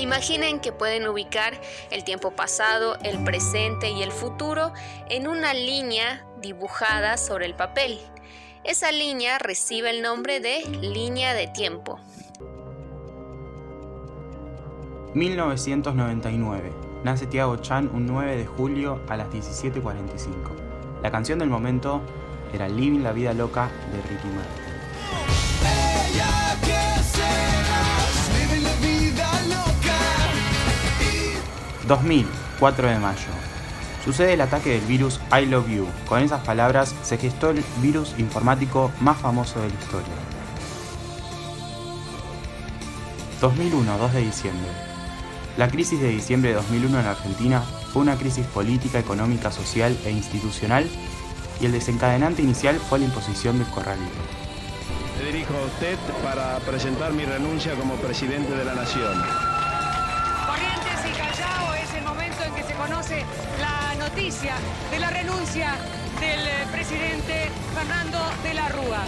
Imaginen que pueden ubicar el tiempo pasado, el presente y el futuro en una línea dibujada sobre el papel. Esa línea recibe el nombre de línea de tiempo. 1999. Nace Tiago Chan un 9 de julio a las 17.45. La canción del momento era Living la vida loca de Ricky Martin. 2000, 4 de mayo. Sucede el ataque del virus I Love You. Con esas palabras se gestó el virus informático más famoso de la historia. 2001, 2 de diciembre. La crisis de diciembre de 2001 en Argentina fue una crisis política, económica, social e institucional y el desencadenante inicial fue la imposición del corralito. Me dirijo a usted para presentar mi renuncia como presidente de la Nación. La noticia de la renuncia del eh, presidente Fernando de la Rúa.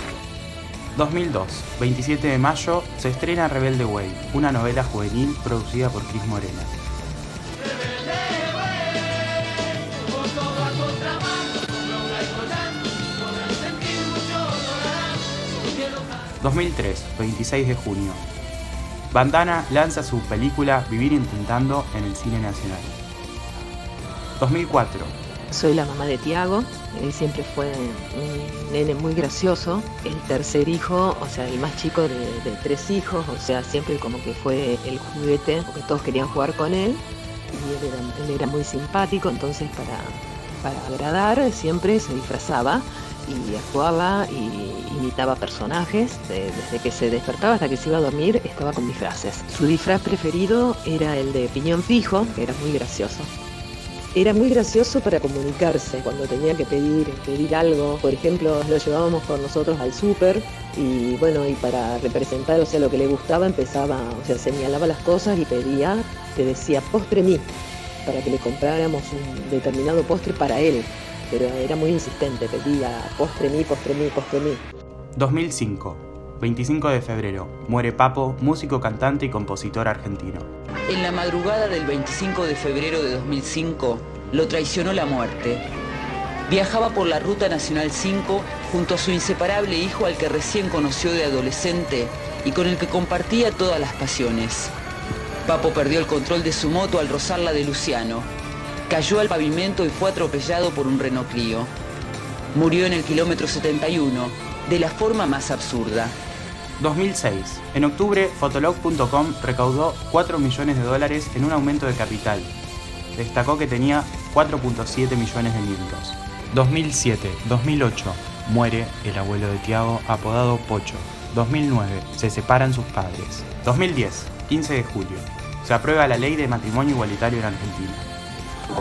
2002, 27 de mayo, se estrena Rebelde Way, una novela juvenil producida por Cris Morena. 2003, 26 de junio. Bandana lanza su película Vivir Intentando en el cine nacional. 2004. Soy la mamá de Tiago, él siempre fue un nene muy gracioso, el tercer hijo, o sea, el más chico de, tres hijos, o sea, siempre como que fue el juguete, porque todos querían jugar con él, y él era, muy simpático, entonces para, para agradar siempre se disfrazaba y actuaba y imitaba personajes. desde que se despertaba hasta que se iba a dormir estaba con disfraces. Su disfraz preferido era el de piñón fijo, que era muy gracioso. Era muy gracioso para comunicarse cuando tenía que pedir, pedir algo. Por ejemplo, lo llevábamos con nosotros al súper y bueno, y para representar, o sea, lo que le gustaba empezaba, o sea, señalaba las cosas y pedía, te decía postre mí, para que le compráramos un determinado postre para él pero era muy insistente, pedía postre mí, postre mí, postre mí. 2005, 25 de febrero, muere Papo, músico, cantante y compositor argentino. En la madrugada del 25 de febrero de 2005, lo traicionó la muerte. Viajaba por la Ruta Nacional 5 junto a su inseparable hijo al que recién conoció de adolescente y con el que compartía todas las pasiones. Papo perdió el control de su moto al rozarla de Luciano, cayó al pavimento y fue atropellado por un Renault Clio. Murió en el kilómetro 71, de la forma más absurda. 2006. En octubre, Fotolog.com recaudó 4 millones de dólares en un aumento de capital. Destacó que tenía 4.7 millones de miembros. 2007. 2008. Muere el abuelo de Tiago, apodado Pocho. 2009. Se separan sus padres. 2010. 15 de julio. Se aprueba la ley de matrimonio igualitario en Argentina.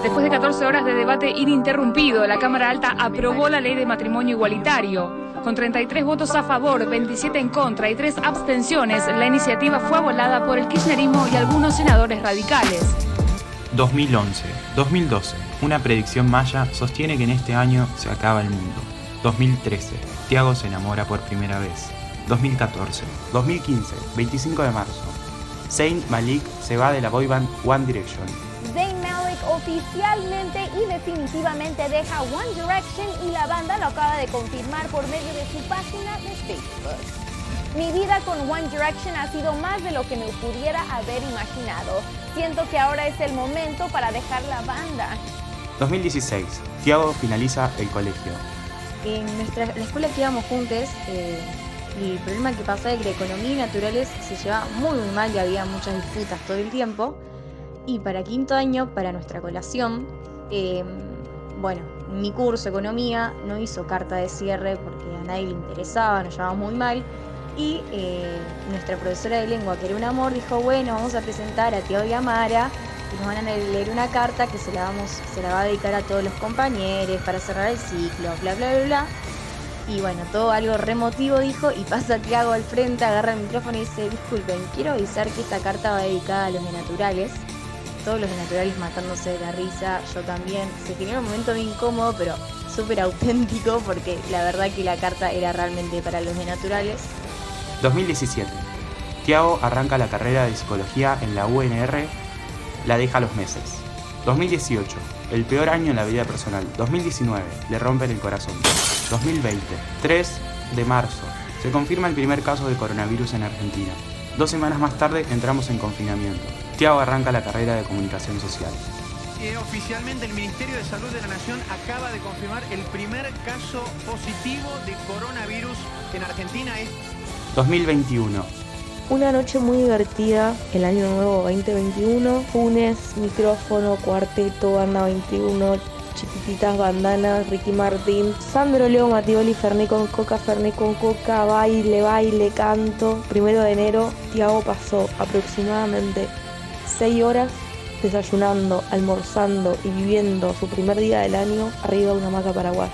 Después de 14 horas de debate ininterrumpido, la Cámara Alta aprobó la ley de matrimonio igualitario. Con 33 votos a favor, 27 en contra y 3 abstenciones, la iniciativa fue abolada por el kirchnerismo y algunos senadores radicales. 2011. 2012. Una predicción maya sostiene que en este año se acaba el mundo. 2013. Tiago se enamora por primera vez. 2014. 2015. 25 de marzo. Saint Malik se va de la boyband One Direction oficialmente y definitivamente deja One Direction y la banda lo acaba de confirmar por medio de su página de Facebook. Mi vida con One Direction ha sido más de lo que me pudiera haber imaginado. Siento que ahora es el momento para dejar la banda. 2016. Tiago finaliza el colegio. En nuestra, la escuela que íbamos juntos, eh, el problema que pasaba es que la economía y naturales se llevaba muy, muy mal y había muchas disputas todo el tiempo. Y para quinto año, para nuestra colación, em, bueno, mi curso Economía no hizo carta de cierre porque a nadie le interesaba, nos llevamos muy mal. Y eh, nuestra profesora de lengua, que era un amor, dijo, bueno, vamos a presentar a Teo y Amara y nos van a leer una carta que se la, vamos, se la va a dedicar a todos los compañeros para cerrar el ciclo, bla, bla, bla, bla. Y bueno, todo algo remotivo dijo y pasa hago al frente, agarra el micrófono y dice, disculpen, quiero avisar que esta carta va dedicada a los de naturales todos los de Naturalis matándose de la risa, yo también. Se generó un momento muy incómodo, pero súper auténtico, porque la verdad que la carta era realmente para los de Naturales. 2017. Tiago arranca la carrera de psicología en la UNR, la deja a los meses. 2018, el peor año en la vida personal. 2019, le rompen el corazón. 2020, 3 de marzo, se confirma el primer caso de coronavirus en Argentina. Dos semanas más tarde entramos en confinamiento. Tiago arranca la carrera de comunicación social. Eh, oficialmente el Ministerio de Salud de la Nación acaba de confirmar el primer caso positivo de coronavirus en Argentina. 2021. Una noche muy divertida, el año nuevo 2021. Funes, micrófono, cuarteto, banda 21, chiquititas bandanas, Ricky Martín, Sandro Leo Matioli, Ferné con Coca, Ferné con Coca, baile, baile, canto. Primero de enero, Tiago pasó aproximadamente 6 horas desayunando, almorzando y viviendo su primer día del año arriba de una maca paraguaya.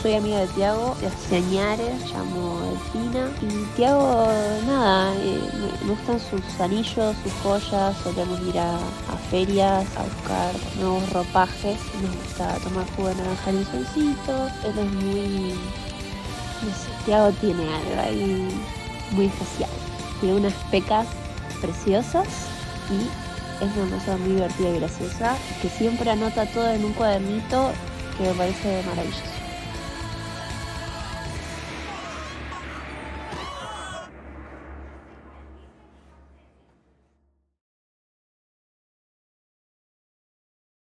Soy amiga de Tiago de años, llamo Delfina. Y Tiago, nada, eh, me, gustan sus anillos, sus joyas, solemos ir a, ferias a buscar nuevos ropajes. Nos gusta tomar jugo de naranja en un solcito. Él es muy. No sé, Tiago tiene algo ahí muy especial. Tiene unas pecas preciosas y es una cosa muy divertida y graciosa que siempre anota todo en un cuadernito que me parece maravilloso.